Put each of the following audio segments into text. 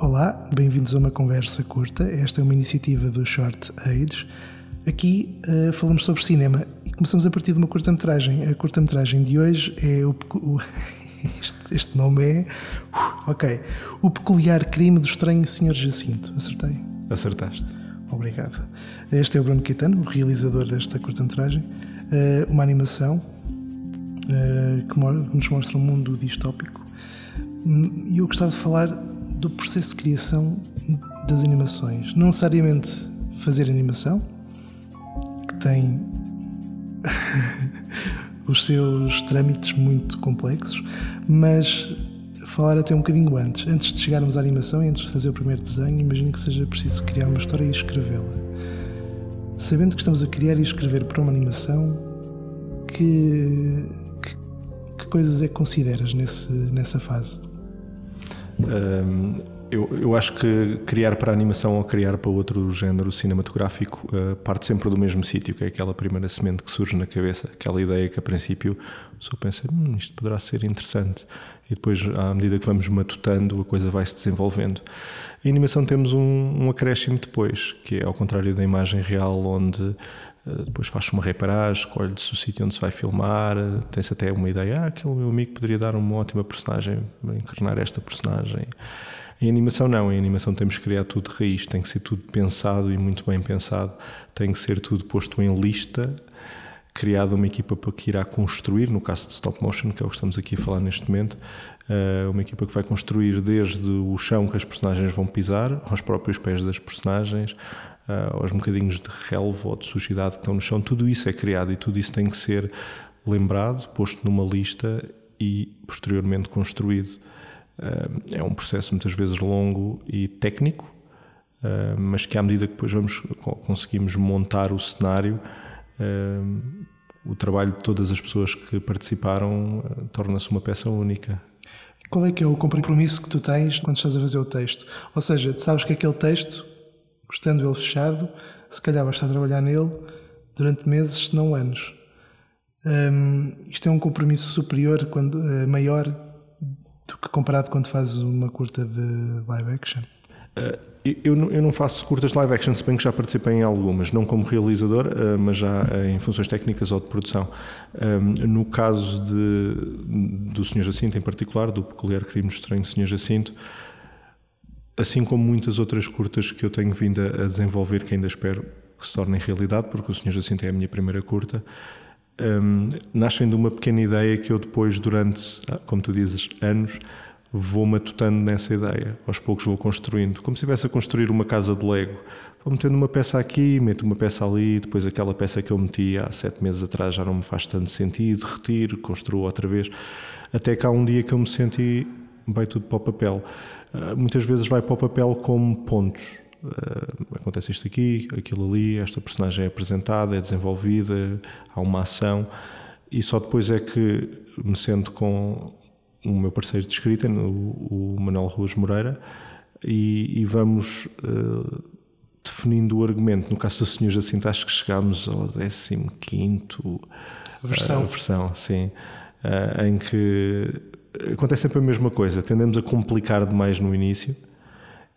Olá, bem-vindos a uma conversa curta. Esta é uma iniciativa do Short Age. Aqui uh, falamos sobre cinema e começamos a partir de uma curta-metragem. A curta-metragem de hoje é o. o este, este, nome é. Uh, ok. O Peculiar Crime do Estranho Senhor Jacinto. Acertei? Acertaste. Obrigado. Este é o Bruno Caetano, o realizador desta curta-metragem. Uh, uma animação uh, que nos mostra um mundo distópico. E eu gostava de falar do processo de criação das animações. Não necessariamente fazer animação, que tem os seus trâmites muito complexos, mas falar até um bocadinho antes. Antes de chegarmos à animação e antes de fazer o primeiro desenho, imagino que seja preciso criar uma história e escrevê-la. Sabendo que estamos a criar e escrever para uma animação, que, que, que coisas é que consideras nesse, nessa fase? Eu, eu, acho que criar para a animação ou criar para outro género cinematográfico uh, parte sempre do mesmo sítio, que é aquela primeira semente que surge na cabeça, aquela ideia que a princípio só pensa, hum, isto poderá ser interessante. E depois, à medida que vamos matutando, a coisa vai se desenvolvendo. Em animação temos um, um acréscimo depois, que é ao contrário da imagem real, onde depois faz uma reparagem, escolhe-se o sítio onde se vai filmar, eh, tem-se até uma ideia, ah, aquele meu amigo poderia dar uma ótima personagem, encarnar esta personagem. Em animação não, em animação temos que criar tudo de raiz, tem que ser tudo pensado e muito bem pensado, tem que ser tudo posto em lista, criada uma equipa para que irá construir, no caso de stop motion, que é o que estamos aqui a falar neste momento, eh, uma equipa que vai construir desde o chão que as personagens vão pisar, aos próprios pés das personagens, uh, aos bocadinhos de relva ou de sujidade que estão no chão, tudo isso é criado e tudo isso tem que ser lembrado, posto numa lista e posteriormente construído. Uh, é um processo muitas vezes longo e técnico, mas que à medida que depois vamos conseguimos montar o cenário, o trabalho de todas as pessoas que participaram torna-se uma peça única. Qual é que é o compromisso que tu tens quando estás a fazer o texto? Ou seja, sabes que aquele texto estando ele fechado, se calhar vais estar a trabalhar nele durante meses, se não anos. Um, isto é um compromisso superior, quando, uh, maior do que comparado quando fazes uma curta de live action? Eu, eu, não, faço curtas live action, se bem que já participei em algumas, não como realizador, uh, mas já em funções técnicas ou de produção. Um, no caso de, do Sr. Jacinto, em particular, do peculiar crime estranho Sr. Jacinto, assim como muitas outras curtas que eu tenho vindo a desenvolver, que ainda espero que se tornem realidade, porque o Senhor Jacinto é a minha primeira curta, um, nascem de uma pequena ideia que eu depois, durante, ah, como tu dizes, anos, vou matutando nessa ideia. Aos poucos vou construindo, como se estivesse a construir uma casa de Lego. Vou metendo uma peça aqui, meto uma peça ali, depois aquela peça que eu meti há sete meses atrás já não me faz tanto sentido, retiro, construo outra vez. Até que há um dia que eu me senti, vai tudo para o papel. Ah, muitas vezes vai para o papel como pontos. Uh, acontece isto aqui, aquilo ali, esta personagem é apresentada, é desenvolvida, há uma ação, e só depois é que me sento com o meu parceiro de escrita, o, o Manuel Ruas Moreira, e, e vamos uh, definindo o argumento. No caso do Senhor Jacinto, acho que chegámos ao 15 versão. Uh, versão, sim, em que acontece sempre a mesma coisa. Tendemos a complicar demais no início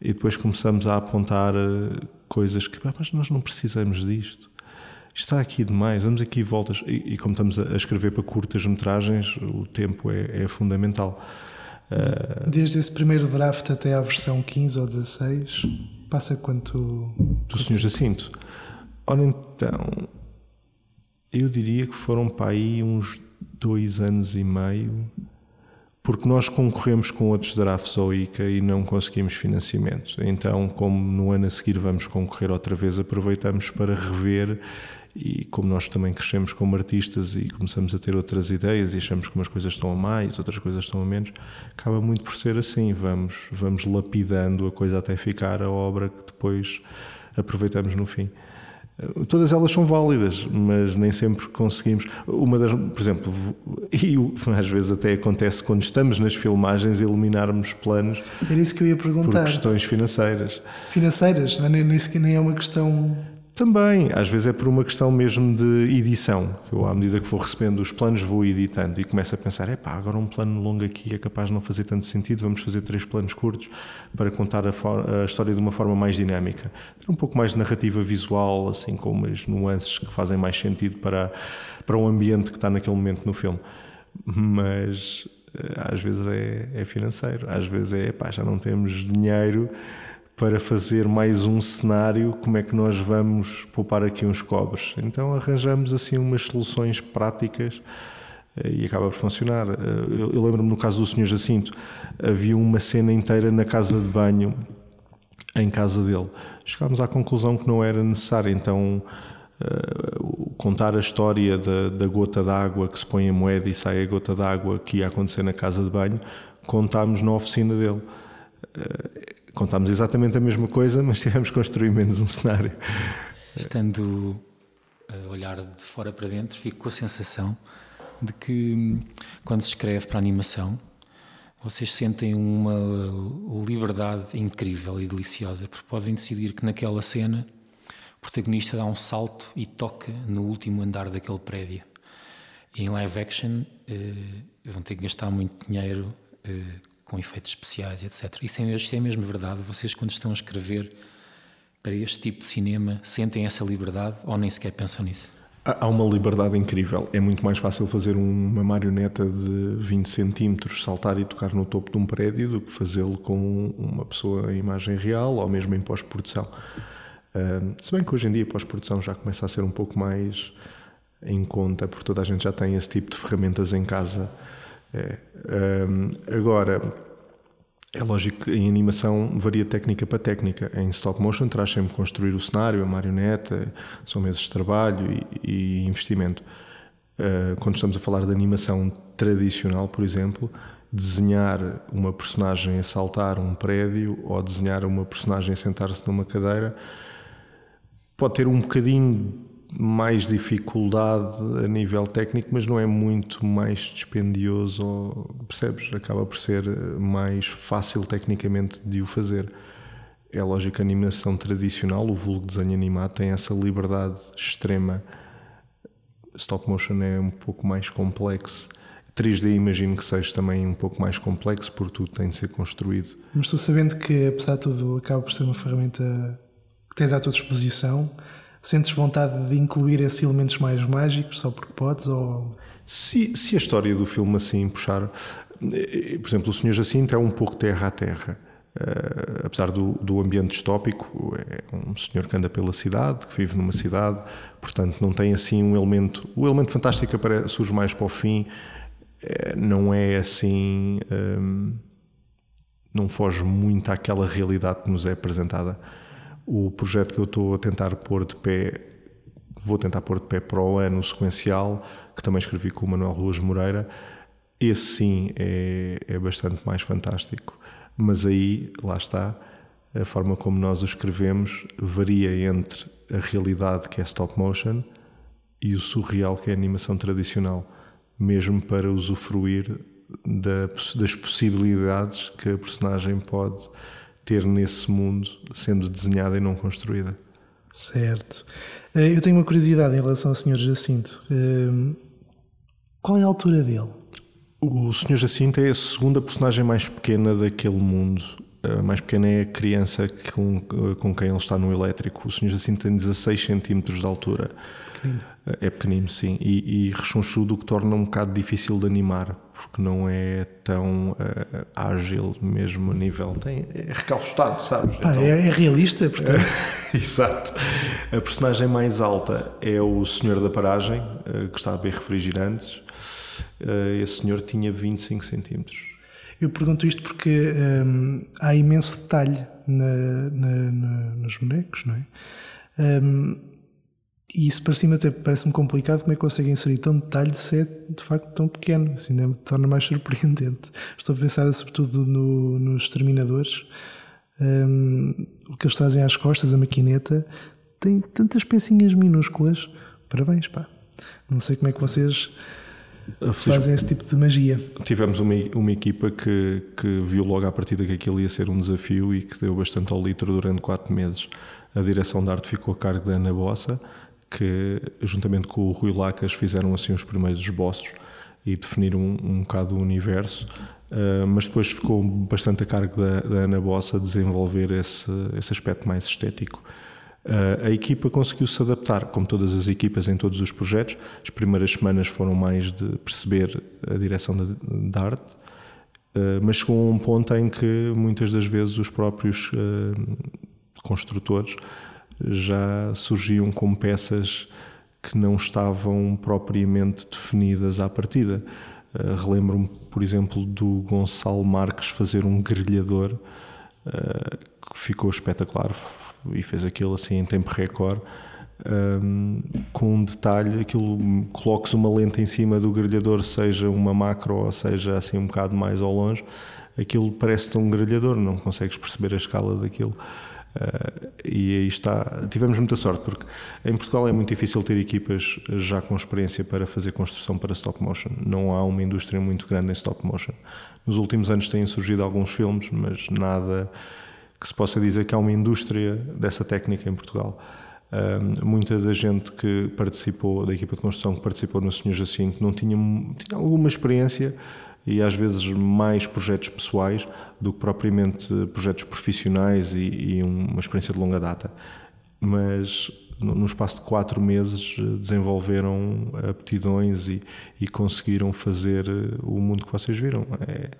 e depois começamos a apontar eh, coisas que, ah, mas nós não precisamos disto. Está aqui demais, damos aqui voltas. E, e como estamos a escrever para curtas metragens, o tempo é, é fundamental. Eh, Desde esse primeiro draft até à versão 15 ou 16, passa quanto. Do Sr. Jacinto. Ora então, eu diria que foram para aí uns dois anos e meio porque nós concorremos com outros drafts ao ICA e não conseguimos financiamento. Então, como no ano a seguir vamos concorrer outra vez, aproveitamos para rever e como nós também crescemos como artistas e começamos a ter outras ideias e achamos que umas coisas estão a mais, outras coisas estão a menos, acaba muito por ser assim, vamos, vamos lapidando a coisa até ficar a obra que depois aproveitamos no fim. Todas elas são válidas, mas nem sempre conseguimos. Uma das, por exemplo, e às vezes até acontece quando estamos nas filmagens eliminarmos planos. Era isso que eu ia perguntar. Por questões financeiras. Financeiras, não é? nem, nem, nem é uma questão Também, às vezes é por uma questão mesmo de edição. Eu, à medida que vou recebendo os planos, vou editando e começo a pensar: é pá, agora um plano longo aqui é capaz de não fazer tanto sentido, vamos fazer três planos curtos para contar a, a história de uma forma mais dinâmica. Ter um pouco mais de narrativa visual, assim, com umas nuances que fazem mais sentido para, para o ambiente que está naquele momento no filme. Mas eh, às vezes é, é financeiro, às vezes é pá, já não temos dinheiro para fazer mais um cenário, como é que nós vamos poupar aqui uns cobres? Então arranjamos assim umas soluções práticas eh, e acaba por funcionar. Eh, eu, eu lembro-me no caso do Senhor Jacinto, havia uma cena inteira na casa de banho, em casa dele. Chegámos à conclusão que não era necessário, então uh, contar a história da, da gota d'água que se põe a moeda e sai a gota d'água que ia acontecer na casa de banho, contámos na oficina dele. Contámos exatamente a mesma coisa, mas tivemos que construir menos um cenário. Estando a olhar de fora para dentro, fico com a sensação de que quando se escreve para animação, vocês sentem uma liberdade incrível e deliciosa, porque podem decidir que naquela cena o protagonista dá um salto e toca no último andar daquele prédio. E em live action eh, vão ter que gastar muito dinheiro eh, com efeitos especiais, etc. Isso é, isso é mesmo verdade? Vocês, quando estão a escrever para este tipo de cinema, sentem essa liberdade ou nem sequer pensam nisso? Há uma liberdade incrível. É muito mais fácil fazer uma marioneta de 20 centímetros saltar e tocar no topo de um prédio do que fazê-lo com uma pessoa em imagem real ou mesmo em pós-produção. se bem que hoje em dia a pós-produção já começa a ser um pouco mais em conta, porque toda a gente já tem esse tipo de ferramentas em casa é. Um, agora, é lógico que em animação varia técnica para técnica. Em stop motion traz sempre construir o cenário, a marioneta, são meses de trabalho e, e investimento. Uh, quando estamos a falar de animação tradicional, por exemplo, desenhar uma personagem a saltar um prédio ou desenhar uma personagem a sentar-se numa cadeira pode ter um bocadinho mais dificuldade a nível técnico, mas não é muito mais dispendioso, percebes? Acaba por ser mais fácil tecnicamente de o fazer. É lógico que a animação tradicional, o vulgo desenho animado, tem essa liberdade extrema. Stop motion é um pouco mais complexo. 3D imagino que seja também um pouco mais complexo, porque tudo tem de ser construído. Mas estou sabendo que, apesar de tudo, acaba por ser uma ferramenta que tens à tua disposição Sentes vontade de incluir esses elementos mais mágicos só porque podes? Ou... Se, se a história do filme assim puxar. Eh, por exemplo, o Senhor Jacinto é um pouco terra a terra. Uh, apesar do, do ambiente distópico, é um senhor que anda pela cidade, que vive numa cidade, portanto não tem assim um elemento. O elemento fantástico aparece, surge mais para o fim, é, não é assim. Um, não foge muito àquela realidade que nos é apresentada. O projeto que eu estou a tentar pôr de pé, vou tentar pôr de pé para o ano sequencial, que também escrevi com o Manuel Ruas Moreira, esse sim é, é bastante mais fantástico. Mas aí, lá está, a forma como nós o escrevemos varia entre a realidade que é stop motion e o surreal que é animação tradicional, mesmo para usufruir da, das possibilidades que a personagem pode ter nesse mundo sendo desenhada e não construída. Certo. Eh, eu tenho uma curiosidade em relação ao Sr. Jacinto. Eh, qual é a altura dele? O Sr. Jacinto é a segunda personagem mais pequena daquele mundo. A mais pequena é a criança com, com quem ele está no elétrico. O Sr. Jacinto tem 16 centímetros de altura. É pequenino, sim. E, e rechonchudo, o que torna um bocado difícil de animar, porque não é tão uh, ágil mesmo a nível. Tem, é recalcitrado, sabes? Pá, então, é, é, realista, portanto. exato. A personagem mais alta é o senhor da paragem, uh, que está a beber refrigerantes. Uh, esse senhor tinha 25 centímetros. Eu pergunto isto porque um, há imenso detalhe na, na, na, nos bonecos, não é? Um, e isso para cima até parece-me complicado como é que conseguem inserir tão detalhe se é de facto tão pequeno. Ainda me torna mais surpreendente. Estou a pensar sobretudo no, nos terminadores. Um, o que eles trazem às costas, a maquineta, tem tantas pecinhas minúsculas. Parabéns, pá. Não sei como é que vocês fazem esse tipo de magia. Tivemos uma, uma equipa que, que viu logo à partida que aquilo ia ser um desafio e que deu bastante ao litro durante quatro meses. A direção de arte ficou a cargo da Ana Bossa, que juntamente com o Rui Lacas fizeram assim os primeiros esboços e definiram um, um bocado o universo. Uh, mas depois ficou bastante a cargo da, da Ana Bossa desenvolver esse, esse aspecto mais estético. Uh, a equipa conseguiu se adaptar, como todas as equipas em todos os projetos. As primeiras semanas foram mais de perceber a direção da, arte, uh, mas chegou a um ponto em que muitas das vezes os próprios construtores já surgiam com peças que não estavam propriamente definidas à partida. Uh, Relembro-me, por exemplo, do Gonçalo Marques fazer um grelhador uh, que ficou espetacular e fez aquilo assim em tempo recorde. Um, com um detalhe, aquilo coloques uma lente em cima do grelhador, seja uma macro ou seja assim um bocado mais ao longe, aquilo parece-te um grelhador, não consegues perceber a escala daquilo. Uh, e aí está. Tivemos muita sorte, porque em Portugal é muito difícil ter equipas já com experiência para fazer construção para stop motion. Não há uma indústria muito grande em stop motion. Nos últimos anos têm surgido alguns filmes, mas nada que se possa dizer que há uma indústria dessa técnica em Portugal. Uh, muita da gente que participou, da equipa de construção que participou no Senhor Jacinto, não tinha, tinha alguma experiência e às vezes mais projetos pessoais do que propriamente projetos profissionais e, e uma experiência de longa data. Mas no espaço de quatro meses desenvolveram aptidões e, e conseguiram fazer o mundo que vocês viram. É,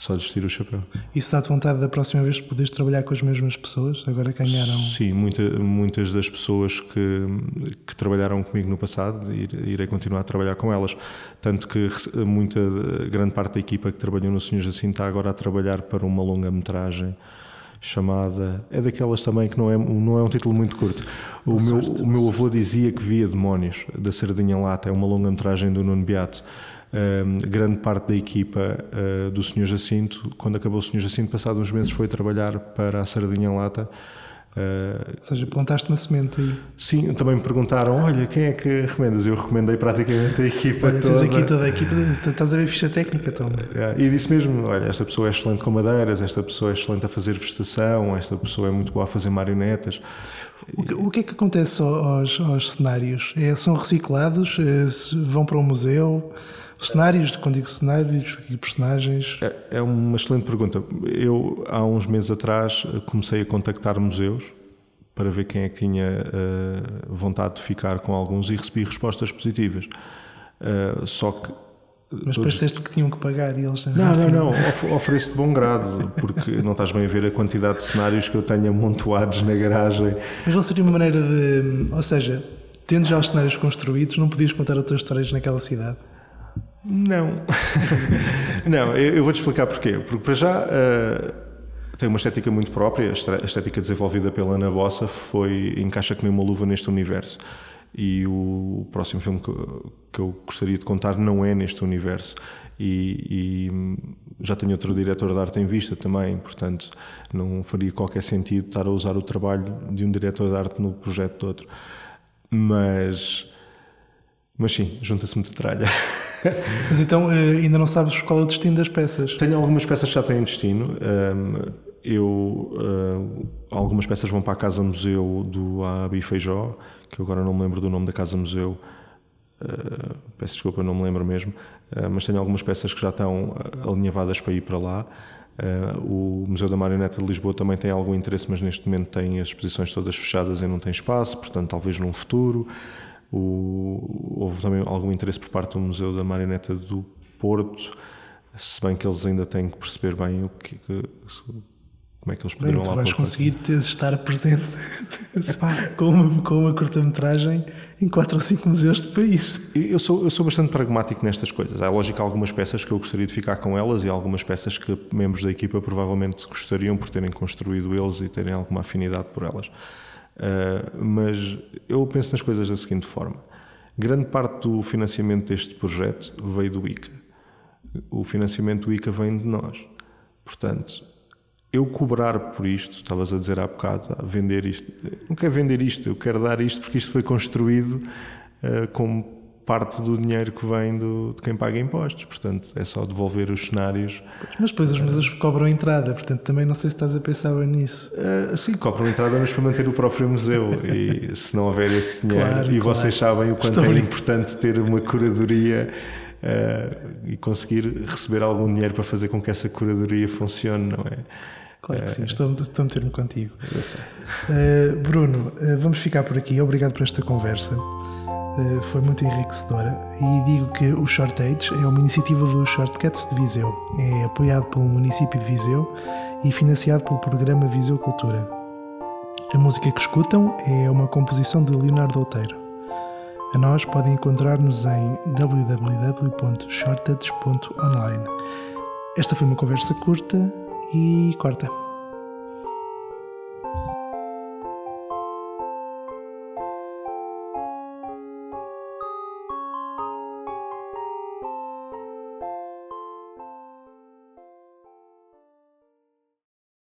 só desistir o chapéu. Isso dá-te vontade da próxima vez poderes trabalhar com as mesmas pessoas? Agora ganharam. Sim, muita, muitas das pessoas que, que trabalharam comigo no passado, irei continuar a trabalhar com elas. Tanto que muita, grande parte da equipa que trabalhou no Senhor Jacinto está agora a trabalhar para uma longa-metragem chamada. É daquelas também que não é, não é um título muito curto. O, meu, sorte, o meu avô dizia que via demónios da Sardinha Lata, é uma longa-metragem do Nuno Beato grande parte da equipa uh, do Sr. Jacinto, quando acabou o Sr. Jacinto, passado uns meses, foi trabalhar para a Sardinha Lata. Uh, Ou seja, plantaste uma semente aí. Sim, também me perguntaram: olha, quem é que recomendas? Eu recomendei praticamente a equipa olha, toda. Tens aqui toda a equipa, estás a ver ficha técnica, Tom. É, e disse mesmo: olha, esta pessoa é excelente com madeiras, esta pessoa é excelente a fazer vegetação, esta pessoa é muito boa a fazer marionetas. O que, o que é que acontece aos, aos cenários? É, são reciclados? É, vão para um museu? Cenários, quando digo cenários e personagens? É, é, uma excelente pergunta. Eu, há uns meses atrás, comecei a contactar museus para ver quem é que tinha uh, vontade de ficar com alguns e recebi respostas positivas. Uh, só que. Mas todos... pareceste que tinham que pagar e eles Não, não, não. Of ofereço de bom grado, porque não estás bem a ver a quantidade de cenários que eu tenho amontoados na garagem. Mas não seria uma maneira de. Ou seja, tendo já os cenários construídos, não podias contar outras histórias naquela cidade? Não. não, eu, eu vou-te explicar porquê. Porque para já uh, tem uma estética muito própria, a estética desenvolvida pela Ana Bossa foi encaixa como uma luva neste universo. E o próximo filme que, que eu gostaria de contar não é neste universo. E, e, já tenho outro diretor de arte em vista também, portanto não faria qualquer sentido estar a usar o trabalho de um diretor de arte no projeto de outro. Mas, mas sim, junta-se muita tralha. Mas então eh, ainda não sabes qual é o destino das peças? Tenho algumas peças que já têm destino. Eu, eh, algumas peças vão para a Casa Museu do Abi Feijó, que agora não me lembro do nome da Casa Museu. Eh, peço desculpa, não me lembro mesmo. Mas tenho algumas peças que já estão alinhavadas para ir para lá. o Museu da Marioneta de Lisboa também tem algum interesse, mas neste momento tem as exposições todas fechadas e não tem espaço, portanto, talvez num futuro. O, houve também algum interesse por parte do Museu da Marioneta do Porto, se bem que eles ainda têm que perceber bem o que, como é que eles poderiam bem, lá vais conseguir ter, estar presente com uma, com uma curta-metragem em quatro ou cinco museus do país. Eu sou, eu sou bastante pragmático nestas coisas. Há lógico algumas peças que eu gostaria de ficar com elas e algumas peças que membros da equipa provavelmente gostariam por terem construído eles e terem alguma afinidade por elas. Uh, mas eu penso nas coisas da seguinte forma: grande parte do financiamento deste projeto veio do ICA. O financiamento do ICA vem de nós. Portanto, eu cobrar por isto, estavas a dizer há bocado, vender isto, não quero vender isto, eu quero dar isto porque isto foi construído uh, com parte do dinheiro que vem do, de quem paga impostos. Portanto, é só devolver os cenários. Mas depois os museus cobram entrada, portanto também não sei se estás a pensar bem nisso. Uh, sim, cobram entrada, mas para manter o próprio museu. E se não houver esse dinheiro, claro, e claro. vocês sabem o quanto Estou é bem. importante ter uma curadoria. Uh, e conseguir receber algum dinheiro para fazer com que essa curadoria funcione, não é? Claro que sim, estou, estou a meter-me contigo. Uh, Bruno, uh, vamos ficar por aqui. Obrigado por esta conversa. Uh, foi muito enriquecedora. E digo que o Shortage é uma iniciativa do Shortcuts de Viseu. É apoiado pelo município de Viseu e financiado pelo programa Viseu Cultura. A música que escutam é uma composição de Leonardo Outeiro. A nós podem encontrar-nos em www.shortage.online. Esta foi uma conversa curta e corta.